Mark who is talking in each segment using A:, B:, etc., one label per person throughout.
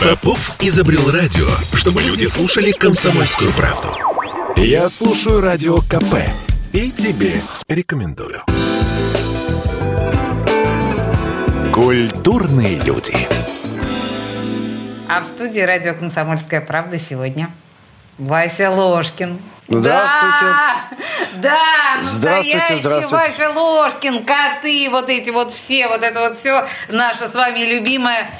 A: Попов изобрел радио, чтобы люди слушали комсомольскую правду. Я слушаю радио КП и тебе рекомендую. Культурные люди.
B: А в студии радио «Комсомольская правда» сегодня Вася Ложкин.
C: Здравствуйте.
B: Да, да
C: Здравствуйте,
B: настоящий
C: здравствуйте.
B: Вася Ложкин, коты, вот эти вот все, вот это вот все наше с вами любимое.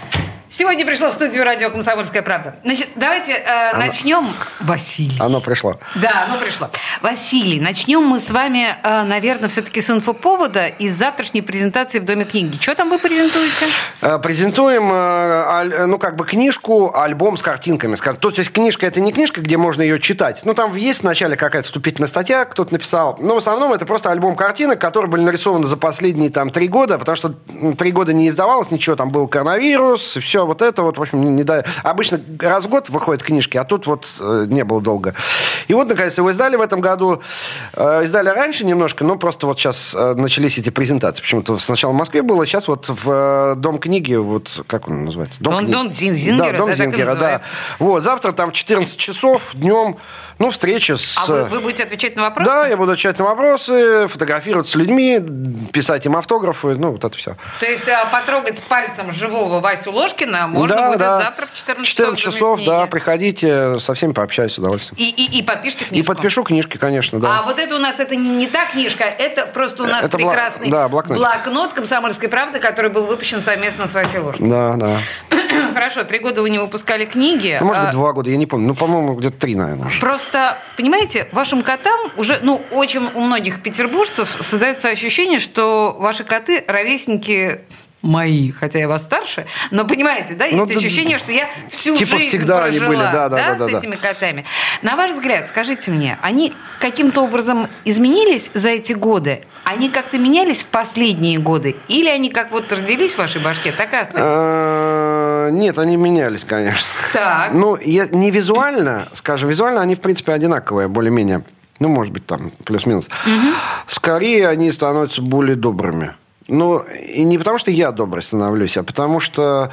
B: Сегодня пришло в студию радио «Комсомольская правда». Значит, давайте э, начнем. Василий.
C: Оно пришло.
B: Да, оно пришло. Василий, начнем мы с вами, э, наверное, все-таки с инфоповода из завтрашней презентации в Доме книги. Что там вы презентуете?
C: Э, Презентуем, э, аль- ну, как бы книжку, альбом с картинками. То есть книжка – это не книжка, где можно ее читать. Ну, там есть вначале какая-то вступительная статья, кто-то написал. Но в основном это просто альбом картинок, которые были нарисованы за последние там три года, потому что три года не издавалось ничего. Там был коронавирус, все вот это вот, в общем, не, да- Обычно раз в год выходят книжки, а тут вот э, не было долго. И вот, наконец, его издали в этом году. Э, Издали раньше немножко, но просто вот сейчас э, начались эти презентации. Почему-то сначала в Москве было, сейчас вот в э, Дом книги, вот как он называется?
B: Дом-
C: книги.
B: Дом Зин- Зингера,
C: да, Дом
B: да,
C: Зингера, да. Вот, завтра там 14 часов днем, ну, встреча с...
B: А вы, вы будете отвечать на вопросы?
C: Да, я буду отвечать на вопросы, фотографироваться с людьми, писать им автографы, ну, вот это все.
B: То есть а, потрогать пальцем живого Васю Ложкина можно
C: да,
B: будет
C: да.
B: завтра в 14 часов.
C: 14
B: в Доме
C: часов, да, приходите, со всами пообщаюсь с удовольствием.
B: И, и, и подпишите
C: И
B: книжку.
C: подпишу книжки, конечно, да.
B: А вот это у нас это не, не та книжка, это просто у нас
C: Это бла-
B: прекрасный
C: да, блокнотик.
B: блокнот «Комсомольской правды», который был выпущен совместно с Васей Ложкиным.
C: Да, да.
B: Хорошо, три года вы не выпускали книги.
C: Ну, может
B: А,
C: быть, два года, я не помню. Ну, по-моему, где-то три, наверное. уже.
B: Просто, понимаете, вашим котам уже, ну, очень у многих петербуржцев создается ощущение, что ваши коты ровесники мои, хотя я вас старше, но понимаете, да, есть
C: Ну, да,
B: ощущение, что я всю
C: типа
B: жизнь
C: всегда они
B: прожила,
C: были, да, да, да, да,
B: с
C: да.
B: этими котами. На ваш взгляд, скажите мне, они каким-то образом изменились за эти годы? Они как-то менялись в последние годы? Или они как вот родились в вашей башке, так и остались?
C: А, Нет, они менялись, конечно.
B: Так.
C: Ну, я- не визуально, скажем, визуально они, в принципе, одинаковые, более-менее. Ну, может быть, там, плюс-минус. Скорее, они становятся более добрыми. Ну, и не потому, что я добрый становлюсь, а потому что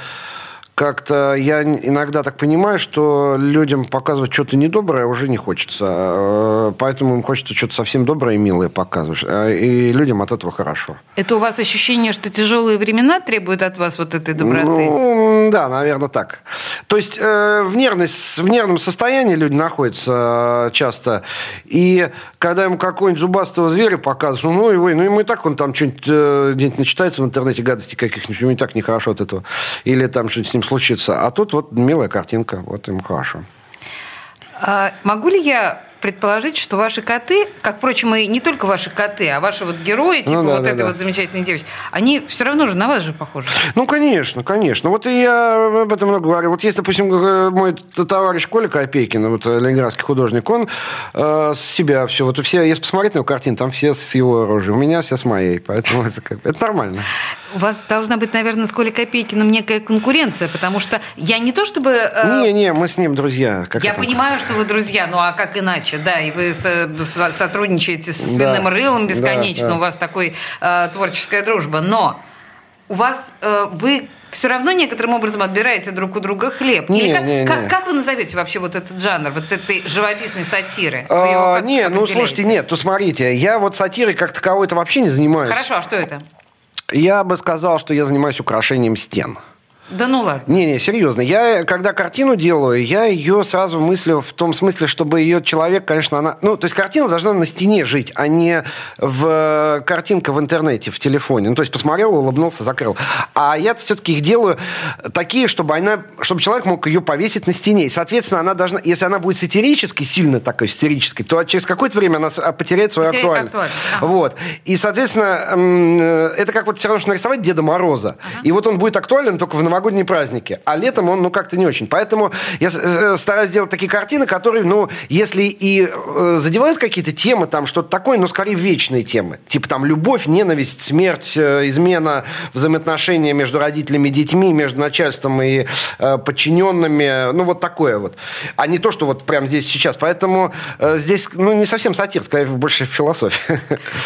C: как-то я иногда так понимаю, что людям показывать что-то недоброе уже не хочется. Э, Поэтому им хочется что-то совсем доброе и милое показывать. А, И людям от этого хорошо.
B: Это у вас ощущение, что тяжелые времена требуют от вас вот этой доброты?
C: Ну, да, наверное, так. То есть э, в, нервность, в нервном состоянии люди находятся э, часто. И когда ему какого-нибудь зубастого зверя показываешь, ну, его, ну, ему и так он там что-нибудь э, где-нибудь начитается в интернете, гадости каких-нибудь, ему и так нехорошо от этого. Или там что-нибудь с ним случится. А тут вот милая картинка, вот ему хорошо.
B: А могу ли я предположить, что ваши коты, как, впрочем, и не только ваши коты, а ваши вот герои, типа
C: Ну да,
B: вот
C: да,
B: этой
C: да.
B: вот замечательной девочки, они все равно же на вас же похожи.
C: Ну, конечно, конечно. Вот и я об этом много говорил. Вот есть, допустим, э, мой товарищ Коля Копейкин, вот э, ленинградский художник, он э, с себя все, вот все, если посмотреть на его картину, там все с его оружием, у меня все с моей, поэтому это, как, это нормально.
B: У вас должна быть, наверное, с Колей Копейкиным некая конкуренция, потому что я не то чтобы... э,
C: Не-не, мы с ним друзья. Как
B: Я
C: это?
B: понимаю, что вы друзья, ну а как иначе, да, и вы со- со- сотрудничаете с
C: Да.
B: свиным рылом бесконечно,
C: Да, да.
B: у вас такой э, творческая дружба, но у вас э, вы все равно некоторым образом отбираете друг у друга хлеб.
C: Не,
B: Или как,
C: не, не.
B: как- как вы назовете вообще вот этот жанр, вот этой живописной сатиры?
C: А, не, ну слушайте, нет, то смотрите, я вот сатирой как таковой-то вообще не занимаюсь.
B: Хорошо, а что это?
C: Я бы сказал, что я занимаюсь украшением стен.
B: Да ну ладно.
C: Не-не, серьезно. Я, когда картину делаю, я ее сразу мыслю в том смысле, чтобы ее человек, конечно, она... Ну, то есть картина должна на стене жить, а не в картинка в интернете, в телефоне. Ну, то есть посмотрел, улыбнулся, закрыл. А я все-таки их делаю такие, чтобы, она, чтобы человек мог ее повесить на стене. И, соответственно, она должна... Если она будет сатирической, сильно такой истерической, то через какое-то время она с- потеряет свою
B: Потеряет
C: актуальность.
B: актуальность. Ага.
C: Вот. И, соответственно, э, это как вот все равно, что нарисовать Деда Мороза. И вот он будет актуален только в новогодние праздники. А летом он, ну, как-то не очень. Поэтому я с- э, стараюсь делать такие картины, которые, ну, если и э, задевают какие-то темы, там, что-то такое, но скорее вечные темы. Типа там любовь, ненависть, смерть, э, измена, взаимоотношения между родителями и детьми, между начальством и э, подчиненными. Ну, вот такое вот. А не то, что вот прямо здесь сейчас. Поэтому э, здесь, ну, не совсем сатир, скорее больше философия.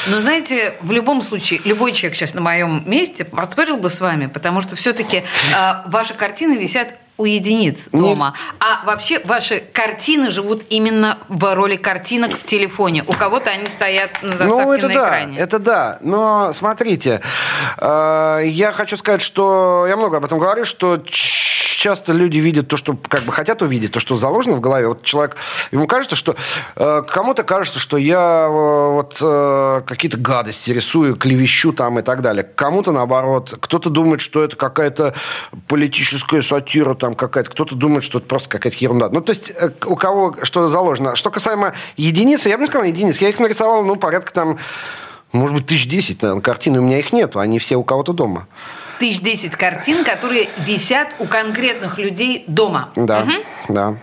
B: Но знаете, в любом случае, любой человек сейчас на моем месте поспорил бы с вами, потому что все-таки А, ваши картины висят у единиц дома. Нет. А вообще ваши картины живут именно в роли картинок в телефоне. У кого-то они стоят на заставке
C: ну, это
B: на
C: да,
B: экране.
C: Это да. Но смотрите, э, я хочу сказать, что я много об этом говорю, что часто люди видят то, что как бы хотят увидеть, то, что заложено в голове. Вот человек, ему кажется, что э, кому-то кажется, что я э, вот э, какие-то гадости рисую, клевещу там и так далее. Кому-то наоборот. Кто-то думает, что это какая-то политическая сатира там какая-то. Кто-то думает, что это просто какая-то ерунда. Ну, то есть э, у кого что заложено. Что касаемо единицы, я бы не сказал единиц. Я их нарисовал, ну, порядка там, может быть, тысяч десять, наверное, картин. У меня их нету. Они все у кого-то дома
B: тысяч десять картин, которые висят у конкретных людей дома.
C: Да, угу. да.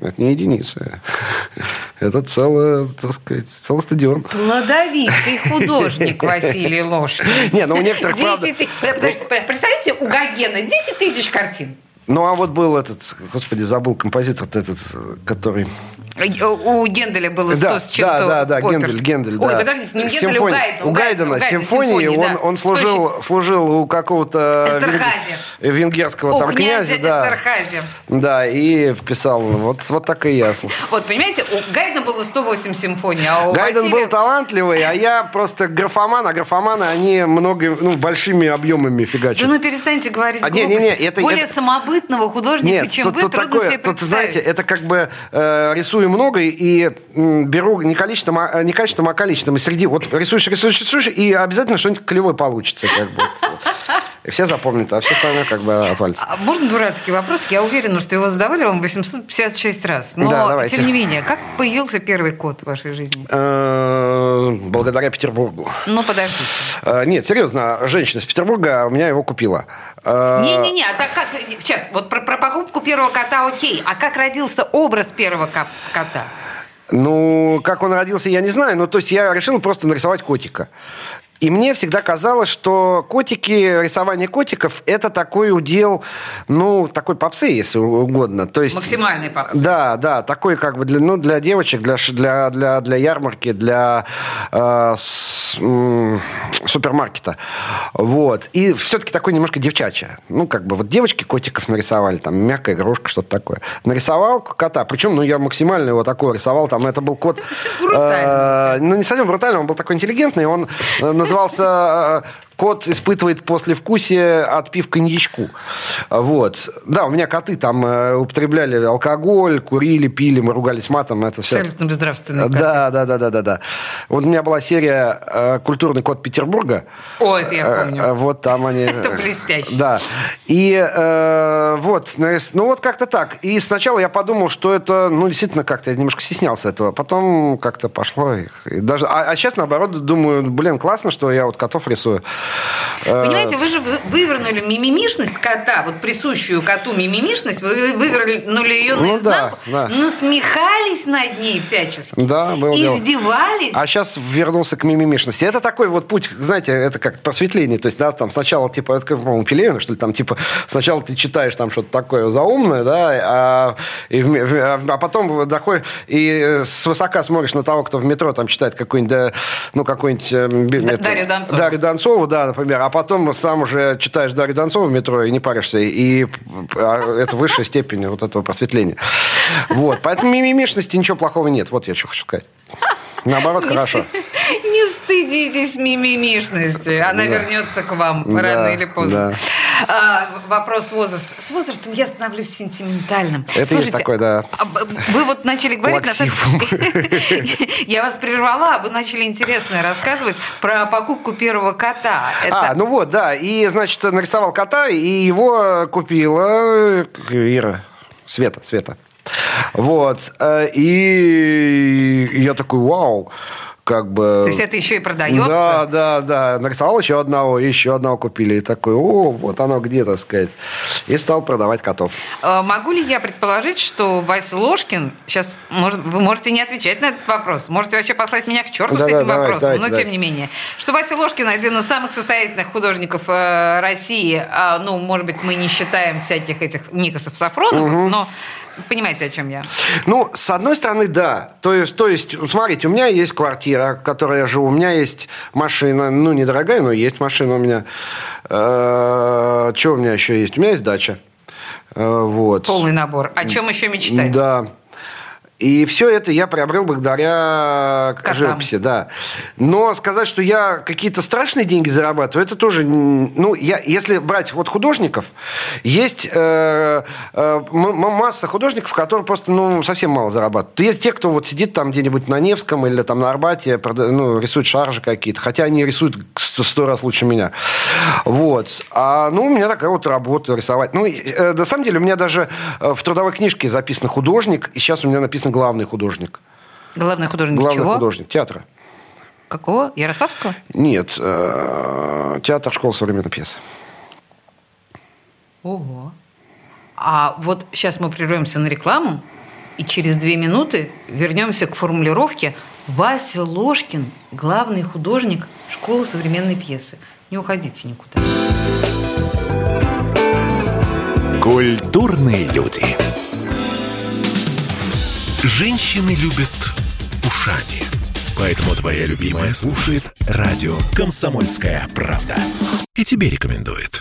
C: Это не единица. Это целый, так сказать, целый стадион.
B: Плодовитый художник Василий Ложкин.
C: Не, ну у некоторых,
B: правда... Представляете, у Гогена 10 тысяч картин.
C: Ну, а вот был этот, господи, забыл композитор этот, который...
B: У Генделя было 100
C: да,
B: с чем-то.
C: Да, да, да, Гендель, Гендель,
B: Ой,
C: да.
B: подождите, не Гендель, Симфони... у Гайдена.
C: У Гайдена, у симфонии, симфонии он, да. он служил, служил у какого-то вен... венгерского
B: у
C: там князя.
B: Да. Эстерхази.
C: Да, и писал, вот, вот так и я.
B: Вот, понимаете, у Гайдена было 108 симфоний, а у
C: Гайден
B: Василия...
C: был талантливый, а я просто графоман, а графоманы, они много, ну, большими объемами фигачат.
B: Да ну перестаньте говорить а,
C: не, не, не, это,
B: Более
C: это...
B: самобытного художника,
C: Нет,
B: чем
C: тут,
B: вы,
C: тут
B: трудно
C: такое,
B: себе
C: тут, знаете, это как бы э, рисую много и беру не количеством, а, не качеством, а количеством. И среди, вот рисуешь, рисуешь, рисуешь, и обязательно что-нибудь клевое получится. Как бы. И все запомнят, а все остальное как бы отвалится. А
B: можно дурацкий вопрос? Я уверена, что его задавали вам 856 раз. Но,
C: да,
B: тем не менее, как появился первый код в вашей жизни?
C: Э, благодаря Петербургу.
B: Ну, подождите.
C: Э, нет, серьезно, женщина из Петербурга у меня его купила.
B: Э, Не-не-не, а как, сейчас, вот про, про покупку первого кота окей, а как родился образ первого кота?
C: Ну, как он родился, я не знаю. Ну, то есть я решил просто нарисовать котика. И мне всегда казалось, что котики, рисование котиков – это такой удел, ну, такой попсы, если угодно. То есть,
B: Максимальный попсы.
C: Да, да, такой как бы для, ну, для девочек, для, для, для, для ярмарки, для э, с, м, супермаркета. Вот. И все-таки такой немножко девчачье. Ну, как бы вот девочки котиков нарисовали, там, мягкая игрушка, что-то такое. Нарисовал кота, причем, ну, я максимально его такой рисовал, там, это был кот... Э, ну, не совсем брутальный, он был такой интеллигентный, он назывался э, кот испытывает послевкусие от пив коньячку. Вот. Да, у меня коты там э, употребляли алкоголь, курили, пили, мы ругались матом. Это все.
B: Абсолютно безнравственные коты.
C: Да, да, да, да, да, да. Вот у меня была серия э, «Культурный кот Петербурга».
B: О, это я помню.
C: Вот там они...
B: Это блестяще.
C: Да. И э, вот, ну вот как-то так. И сначала я подумал, что это, ну, действительно, как-то я немножко стеснялся этого. Потом как-то пошло. И даже, а, а сейчас, наоборот, думаю, блин, классно, что я вот котов рисую.
B: Понимаете, вы же вывернули мимимишность кота, вот присущую коту мимимишность, вы вывернули ее ну, наизнанку, да, да. насмехались над ней всячески,
C: да, было
B: издевались.
C: Дело. А сейчас вернулся к мимимишности. Это такой вот путь, знаете, это как просветление. То есть, да, там сначала, типа, это по-моему, Пелевина, что ли, там, типа, сначала ты читаешь там что-то такое заумное, да, а, и в, а потом доходишь и свысока смотришь на того, кто в метро там читает какой-нибудь, да, ну, какой-нибудь...
B: Э, Дарью Донцову.
C: Дарью Донцову, да, например, а потом сам уже читаешь Дарью Донцову в метро и не паришься, и а, это высшая степень вот этого просветления. Вот, поэтому мимимишности ничего плохого нет, вот я что хочу сказать. Наоборот,
B: не
C: хорошо.
B: Не стыдитесь мимимишности. Она да. вернется к вам да, рано или поздно. Да. А, вопрос возраста. С возрастом я становлюсь сентиментальным.
C: Это Слушайте, есть такое, да.
B: А, вы вот начали говорить... На. Я вас прервала, а вы начали интересное рассказывать про покупку первого кота.
C: А, ну вот, да. И, значит, нарисовал кота, и его купила Ира. Света, Света. Вот. Э, и я такой, вау как бы...
B: То есть это еще и продается?
C: Да, да, да. Нарисовал еще одного, еще одного купили. И такой, о, вот оно где, так сказать. И стал продавать котов.
B: А могу ли я предположить, что Вася Ложкин... Сейчас может, вы можете не отвечать на этот вопрос. Можете вообще послать меня к черту да, с этим да, вопросом. Давайте, но давайте. тем не менее. Что Вася Ложкин один из самых состоятельных художников э, России. А, ну, может быть, мы не считаем всяких этих Никосов Сафроновых, угу. но понимаете, о чем я?
C: Ну, с одной стороны, да. То есть, то есть, смотрите, у меня есть квартира, в которой я живу, у меня есть машина, ну, недорогая, но есть машина у меня. Э, что у меня еще есть? У меня есть дача.
B: Э, вот. Полный набор. О чем еще мечтать?
C: Да. И все это я приобрел благодаря Котам. живописи, да. Но сказать, что я какие-то страшные деньги зарабатываю, это тоже... Ну, я, если брать вот художников, есть э, э, масса художников, которые просто ну, совсем мало зарабатывают. Есть те, кто вот сидит там где-нибудь на Невском или там на Арбате, ну, рисует шаржи какие-то, хотя они рисуют сто раз лучше меня. Вот. А, ну, у меня такая вот работа рисовать. Ну, э, на самом деле, у меня даже э, в трудовой книжке записан художник, и сейчас у меня написано главный художник.
B: Главный художник
C: Главный
B: чего?
C: художник театра.
B: Какого? Ярославского?
C: Нет, э, театр школы современной пьесы.
B: Ого. А вот сейчас мы прервемся на рекламу, и через две минуты вернемся к формулировке «Вася Ложкин – главный художник школы современной пьесы». Не уходите никуда.
A: Культурные люди. Женщины любят ушами. Поэтому твоя любимая слушает радио «Комсомольская правда». И тебе рекомендует.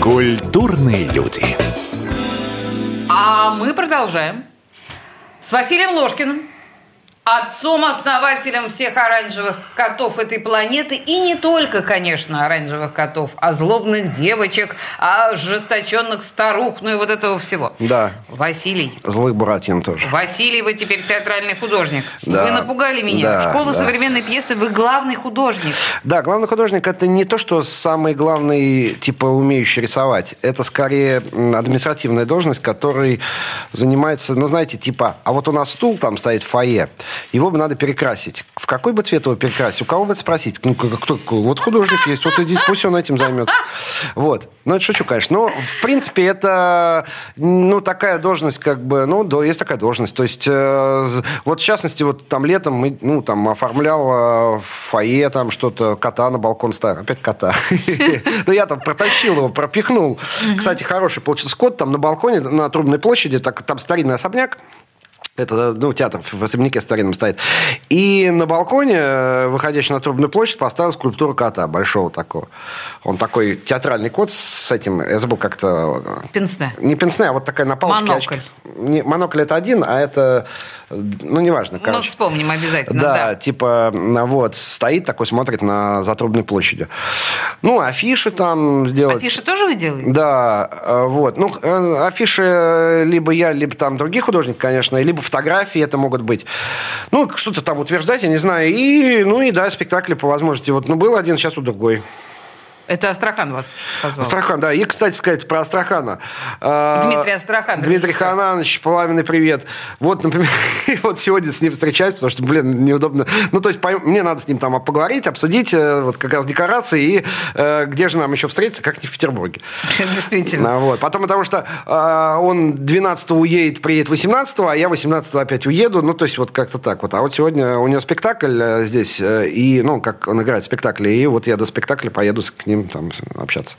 A: Культурные люди.
B: А мы продолжаем. С Василием Ложкиным отцом-основателем всех оранжевых котов этой планеты. И не только, конечно, оранжевых котов, а злобных девочек, а ожесточенных старух, ну и вот этого всего.
C: Да.
B: Василий.
C: Злых братьин тоже.
B: Василий, вы теперь театральный художник. Да. Вы напугали меня. Да, Школа да. современной пьесы, вы главный художник.
C: Да, главный художник – это не то, что самый главный, типа, умеющий рисовать. Это скорее административная должность, который занимается, ну, знаете, типа, а вот у нас стул там стоит в фойе, его бы надо перекрасить. В какой бы цвет его перекрасить? У кого бы это спросить? Ну, кто, вот художник есть, вот идите, пусть он этим займется. Вот. Ну, это шучу, конечно. Но, в принципе, это, ну, такая должность, как бы, ну, да, есть такая должность. То есть, э, вот, в частности, вот там летом, мы, ну, там, оформлял э, фойе, там, что-то, кота на балкон ставил. Опять кота. Ну, я там протащил его, пропихнул. Кстати, хороший получился кот там на балконе, на Трубной площади, так, там старинный особняк. Это, ну, театр в особняке старинном стоит. И на балконе, э, выходящий на Трубную площадь, поставил скульптуру кота, большого такого. Он такой театральный кот с этим, я забыл как-то...
B: Э, пенсне.
C: Не пенсне, а вот такая на палочке.
B: Монокль.
C: Не, монокль это один, а это ну, неважно.
B: Короче. Мы вспомним обязательно, да.
C: Да, типа, вот, стоит такой, смотрит на Затрубной площади. Ну, афиши там делать.
B: Афиши тоже вы делаете?
C: Да, э, вот. Ну, э, афиши либо я, либо там другие художники, конечно, либо фотографии это могут быть. Ну, что-то там утверждать, я не знаю. И, ну, и да, спектакли по возможности. Вот, ну, был один, сейчас у другой.
B: Это Астрахан вас позвал.
C: Астрахан, да. И, кстати сказать, про Астрахана.
B: А, Дмитрий Астрахан.
C: Дмитрий Хананович, пламенный привет. Вот, например, вот сегодня с ним встречаюсь, потому что, блин, неудобно. Ну, то есть, мне надо с ним там поговорить, обсудить э, вот как раз декорации и э, где же нам еще встретиться, как не в Петербурге.
B: Действительно.
C: Вот. Потом, потому что э, он 12 уедет, приедет 18 а я 18 опять уеду. Ну, то есть, вот как-то так вот. А вот сегодня у него спектакль э, здесь, и, ну, как он играет спектакли, и вот я до спектакля поеду к ним ним там общаться.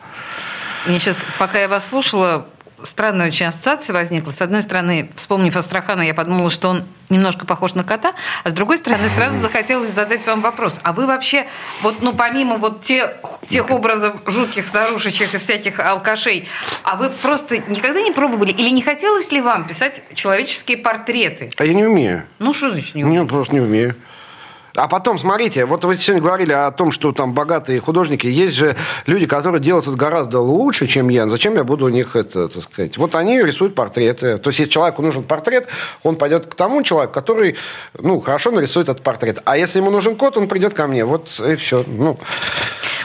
B: Мне сейчас, пока я вас слушала, странная очень ассоциация возникла. С одной стороны, вспомнив Астрахана, я подумала, что он немножко похож на кота, а с другой стороны, сразу захотелось задать вам вопрос. А вы вообще, вот, ну, помимо вот тех, тех образов жутких старушечек и всяких алкашей, а вы просто никогда не пробовали или не хотелось ли вам писать человеческие портреты?
C: А я не умею.
B: Ну, что значит не умею?
C: Я просто не умею. А потом, смотрите, вот вы сегодня говорили о том, что там богатые художники. Есть же люди, которые делают это гораздо лучше, чем я. Зачем я буду у них это, так сказать? Вот они рисуют портреты. То есть, если человеку нужен портрет, он пойдет к тому человеку, который, ну, хорошо нарисует этот портрет. А если ему нужен кот, он придет ко мне. Вот и все. Ну.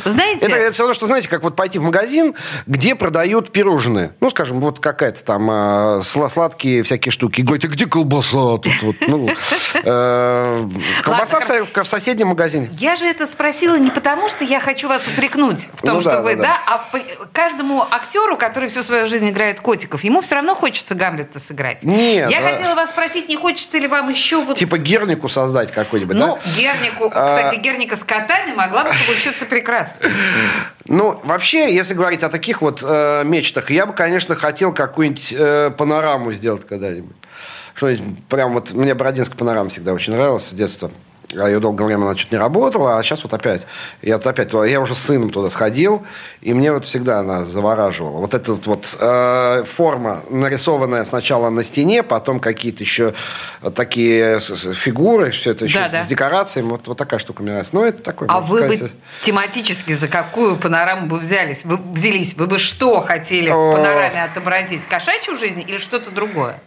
B: Вы знаете...
C: Это, это все равно, что, знаете, как вот пойти в магазин, где продают пирожные. Ну, скажем, вот какая-то там э, сладкие всякие штуки. И говорите, где колбаса тут? Вот, ну, э, колбаса в, в соседнем магазине.
B: Я же это спросила не потому, что я хочу вас упрекнуть в том, ну, что да, вы, да, да, а по, каждому актеру, который всю свою жизнь играет котиков, ему все равно хочется Гамлета сыграть.
C: Нет.
B: Я а... хотела вас спросить, не хочется ли вам еще вот...
C: Типа Гернику создать какой-нибудь,
B: Ну, да? Гернику, кстати, а... Герника с котами могла бы получиться прекрасно.
C: Ну, вообще, если говорить о таких вот э, мечтах, я бы, конечно, хотел какую-нибудь э, панораму сделать когда-нибудь. Что-нибудь прям вот... Мне Бородинская панорама всегда очень нравилась с детства. А ее долгое время она чуть не работала, а сейчас вот опять. Я вот опять, я уже с сыном туда сходил, и мне вот всегда она завораживала. Вот эта вот, вот э, форма, нарисованная сначала на стене, потом какие-то еще такие фигуры, все это еще да, да. с декорациями. Вот, вот такая штука мне нравится. Ну, это такой.
B: А вы бы тематически за какую панораму бы взялись? Вы взялись? Вы бы что хотели в панораме отобразить? Кошачью жизнь или что-то другое?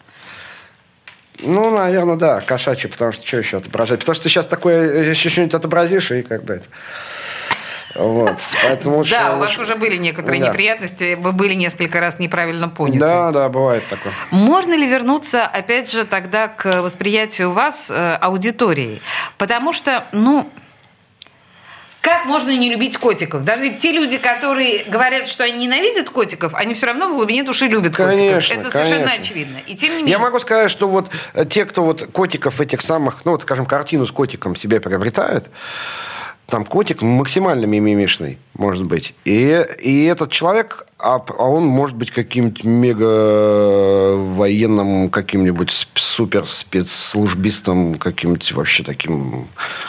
C: Ну, наверное, да, кошачий, потому что что еще отображать? Потому что сейчас такое еще что-нибудь отобразишь, и как бы это... Вот.
B: Поэтому лучше, да, у вас лучше... уже были некоторые да. неприятности, вы были несколько раз неправильно поняты.
C: Да, да, бывает такое.
B: Можно ли вернуться, опять же, тогда к восприятию вас э, аудиторией? Потому что, ну, как можно не любить котиков? Даже те люди, которые говорят, что они ненавидят котиков, они все равно в глубине души любят конечно, котиков. Это совершенно конечно. очевидно. И тем не менее...
C: Я могу сказать, что вот э, те, кто вот котиков этих самых, ну вот, скажем, картину с котиком себе приобретают, там котик максимально мимимишный, может быть. И, и этот человек, а, а он может быть каким-нибудь мега военным, каким-нибудь супер спецслужбистом, каким-нибудь вообще таким...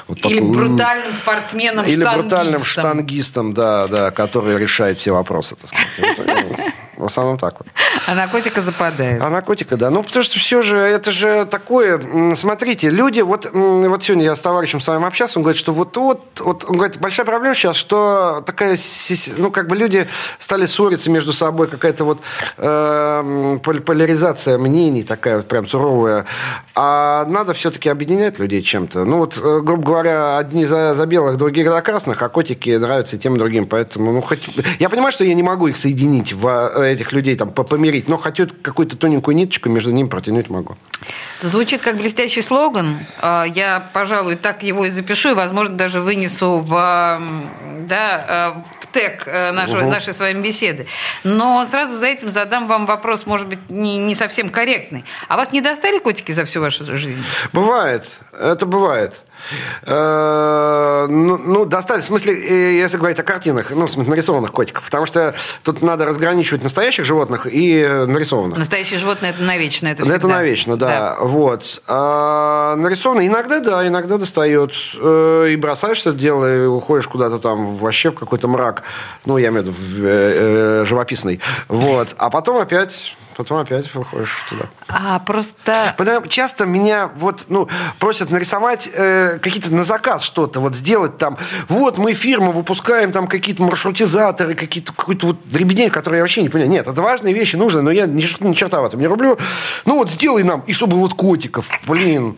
B: Вот или такой, брутальным спортсменом,
C: Или брутальным штангистом, да, да, который решает все вопросы, так сказать. В основном так вот.
B: А наркотика западает.
C: А наркотика, да. Ну, потому что все же, это же такое... Смотрите, люди... Вот, вот сегодня я с товарищем с вами общался, он говорит, что вот, вот, вот он говорит, большая проблема сейчас, что такая... Ну, как бы люди стали ссориться между собой, какая-то вот э, поляризация мнений такая вот прям суровая. А надо все-таки объединять людей чем-то. Ну, вот, э, грубо говоря, одни за, за белых, другие за красных, а котики нравятся тем и другим. Поэтому, ну, хоть... Я понимаю, что я не могу их соединить в э, этих людей там помирить, но хоть какую-то тоненькую ниточку между ними протянуть могу.
B: Это звучит как блестящий слоган. А, я, пожалуй, так его и запишу, и, возможно, даже вынесу в, да, э, в тег э, нашего, угу. нашей с вами беседы. Но сразу за этим задам вам вопрос, может быть, не, не совсем корректный. А вас не достали котики за всю вашу жизнь?
C: Бывает. Это бывает. Э, ну, ну, достали, в смысле, э, если говорить о картинах, ну, в смысле, нарисованных котиков, потому что тут надо разграничивать настоящих животных и нарисованных.
B: Настоящие животные – это навечно, это
C: всегда. Это навечно, да. да. Вот. А нарисованные иногда, да, иногда достает. Э, и бросаешь это дело, и уходишь куда-то там вообще в какой-то мрак. Ну, я имею в виду в, живописный. Вот. А потом опять потом опять выходишь туда.
B: А просто...
C: Потому часто меня вот, ну, просят нарисовать э, какие-то на заказ что-то, вот сделать там, вот мы фирма выпускаем там какие-то маршрутизаторы, какие-то какой-то вот дребедень, который я вообще не понимаю. Нет, это важные вещи, нужны, но я ни, ни черта в этом не рублю. Ну вот сделай нам, и чтобы вот котиков, блин.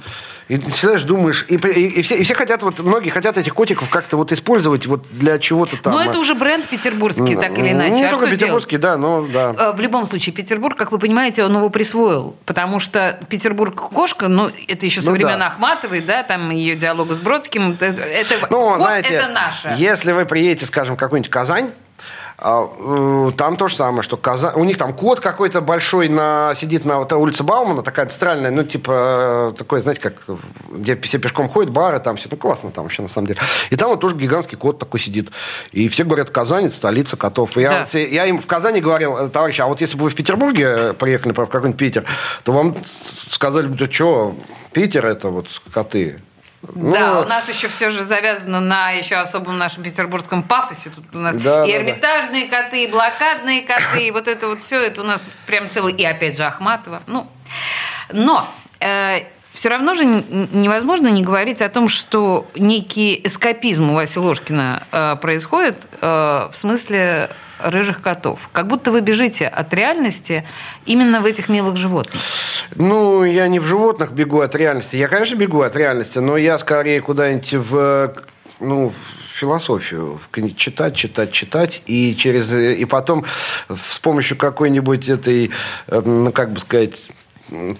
C: И ты сидишь, думаешь, и, и, и, все, и все хотят, вот многие хотят этих котиков как-то вот использовать вот для чего-то там.
B: Но это уже бренд петербургский, так или иначе. Не
C: а только петербургский,
B: делать?
C: да, но да.
B: Э, в любом случае, Петербург, как вы понимаете, он его присвоил, потому что Петербург кошка, ну, это еще со ну, времен да. Ахматовой, да, там ее диалога с Бродским, это, это ну, кот, знаете, это наше.
C: Если вы приедете, скажем, в какую-нибудь Казань, а, э, там то же самое, что Казань... у них там кот какой-то большой на... сидит на вот, улице Баумана, такая центральная, ну, типа, э, такой, знаете, как, где все пешком ходят, бары, там все, ну, классно там вообще, на самом деле. И там вот тоже гигантский кот такой сидит. И все говорят, Казань – столица котов. И я, да. я им в Казани говорил, «Э, товарищи, а вот если бы вы в Петербурге приехали, в какой-нибудь Питер, то вам сказали бы, что, Питер – это вот коты.
B: Ну, да, у нас еще все же завязано на еще особом нашем петербургском пафосе. Тут у нас да, и эрмитажные да. коты, и блокадные коты, и вот это вот все, это у нас прям целый, и опять же Ахматова. Ну, но э, все равно же невозможно не говорить о том, что некий эскапизм у Васи Ложкина э, происходит э, в смысле рыжих котов. Как будто вы бежите от реальности именно в этих милых животных.
C: Ну, я не в животных бегу от реальности. Я, конечно, бегу от реальности, но я скорее куда-нибудь в, ну, в философию, читать, читать, читать, и через и потом с помощью какой-нибудь этой, эм, ну, как бы сказать,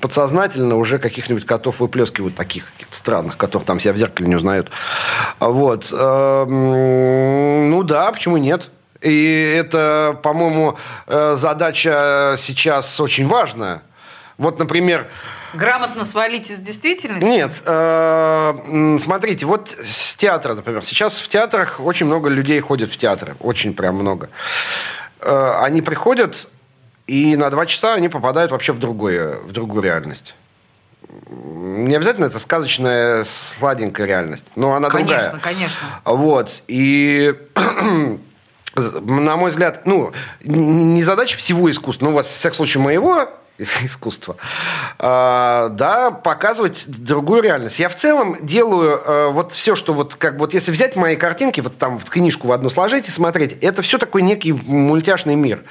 C: подсознательно уже каких-нибудь котов выплескивают, таких странных, которых там себя в зеркале не узнают. Вот. Эм, ну да, почему нет? И это, по-моему, э, задача сейчас очень важная. Вот, например...
B: Грамотно свалить из действительности?
C: Нет. Э, смотрите, вот с театра, например. Сейчас в театрах очень много людей ходят в театры. Очень прям много. Э, они приходят, и на два часа они попадают вообще в, другое, в другую реальность. Не обязательно это сказочная, сладенькая реальность, но она
B: конечно,
C: другая.
B: Конечно, конечно.
C: Вот. И на мой взгляд, ну, не задача всего искусства, ну, во всяком случае, моего искусства, а, да, показывать другую реальность. Я в целом делаю а, вот все, что вот как вот если взять мои картинки, вот там в книжку в одну сложить и смотреть, это все такой некий мультяшный мир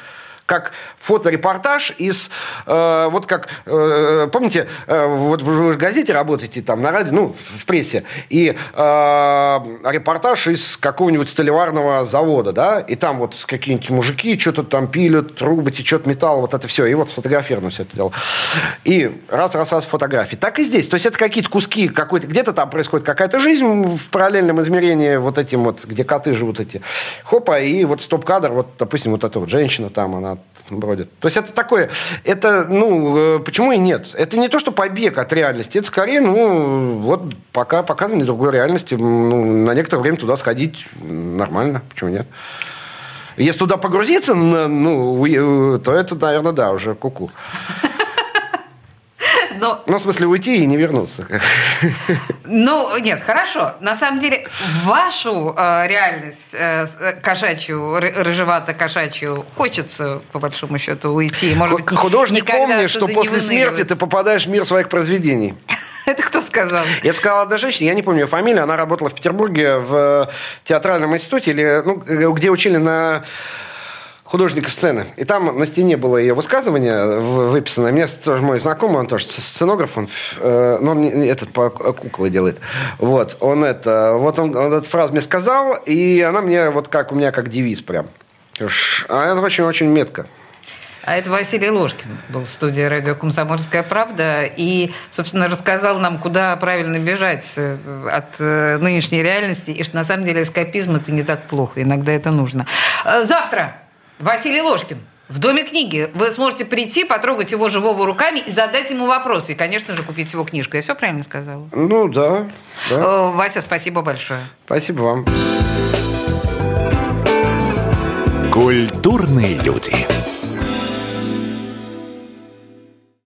C: как фоторепортаж из, э, вот как, э, помните, э, вот вы в газете работаете, там, на радио, ну, в прессе, и э, репортаж из какого-нибудь столеварного завода, да, и там вот какие-нибудь мужики что-то там пилят, трубы течет металл, вот это все, и вот фотографировано все это дело. И раз-раз-раз фотографии. Так и здесь. То есть это какие-то куски, какой-то, где-то там происходит какая-то жизнь в параллельном измерении вот этим вот, где коты живут эти. Хопа, и вот стоп-кадр, вот, допустим, вот эта вот женщина там, она бродит. То есть это такое, это, ну, э, почему и нет? Это не то, что побег от реальности, это скорее, ну, вот пока показывание другой реальности, ну, на некоторое время туда сходить нормально, почему нет? Если туда погрузиться, ну, э, то это, наверное, да, уже куку. -ку. Но... Ну, в смысле, уйти и не вернуться.
B: Ну, нет, хорошо. На самом деле, вашу э, реальность э, э кошачью, рыжевато-кошачью, хочется, по большому счету, уйти.
C: Может быть, Художник помнит, что после смерти ты попадаешь в мир своих произведений.
B: Это кто сказал?
C: Это сказала одна женщина, я не помню ее фамилию, она работала в Петербурге в театральном институте, или, ну, где учили на художников сцены. И там на стене было ее высказывание выписано. Мне тоже мой знакомый, он тоже сценограф, он, э, но он этот по куклы делает. Вот, он это, вот он, он эту фразу мне сказал, и она мне вот как у меня как девиз прям. А это очень-очень метко.
B: А это Василий Ложкин был в студии радио «Комсомольская правда» и, собственно, рассказал нам, куда правильно бежать э, от э, нынешней реальности, и что на самом деле эскапизм – это не так плохо, иногда это нужно. Завтра Василий Ложкин. В Доме книги вы сможете прийти, потрогать его живого руками и задать ему вопросы. И, конечно же, купить его книжку. Я все правильно сказала?
C: Ну, да. да.
B: Э, Вася, спасибо большое.
C: Спасибо вам.
A: Культурные люди.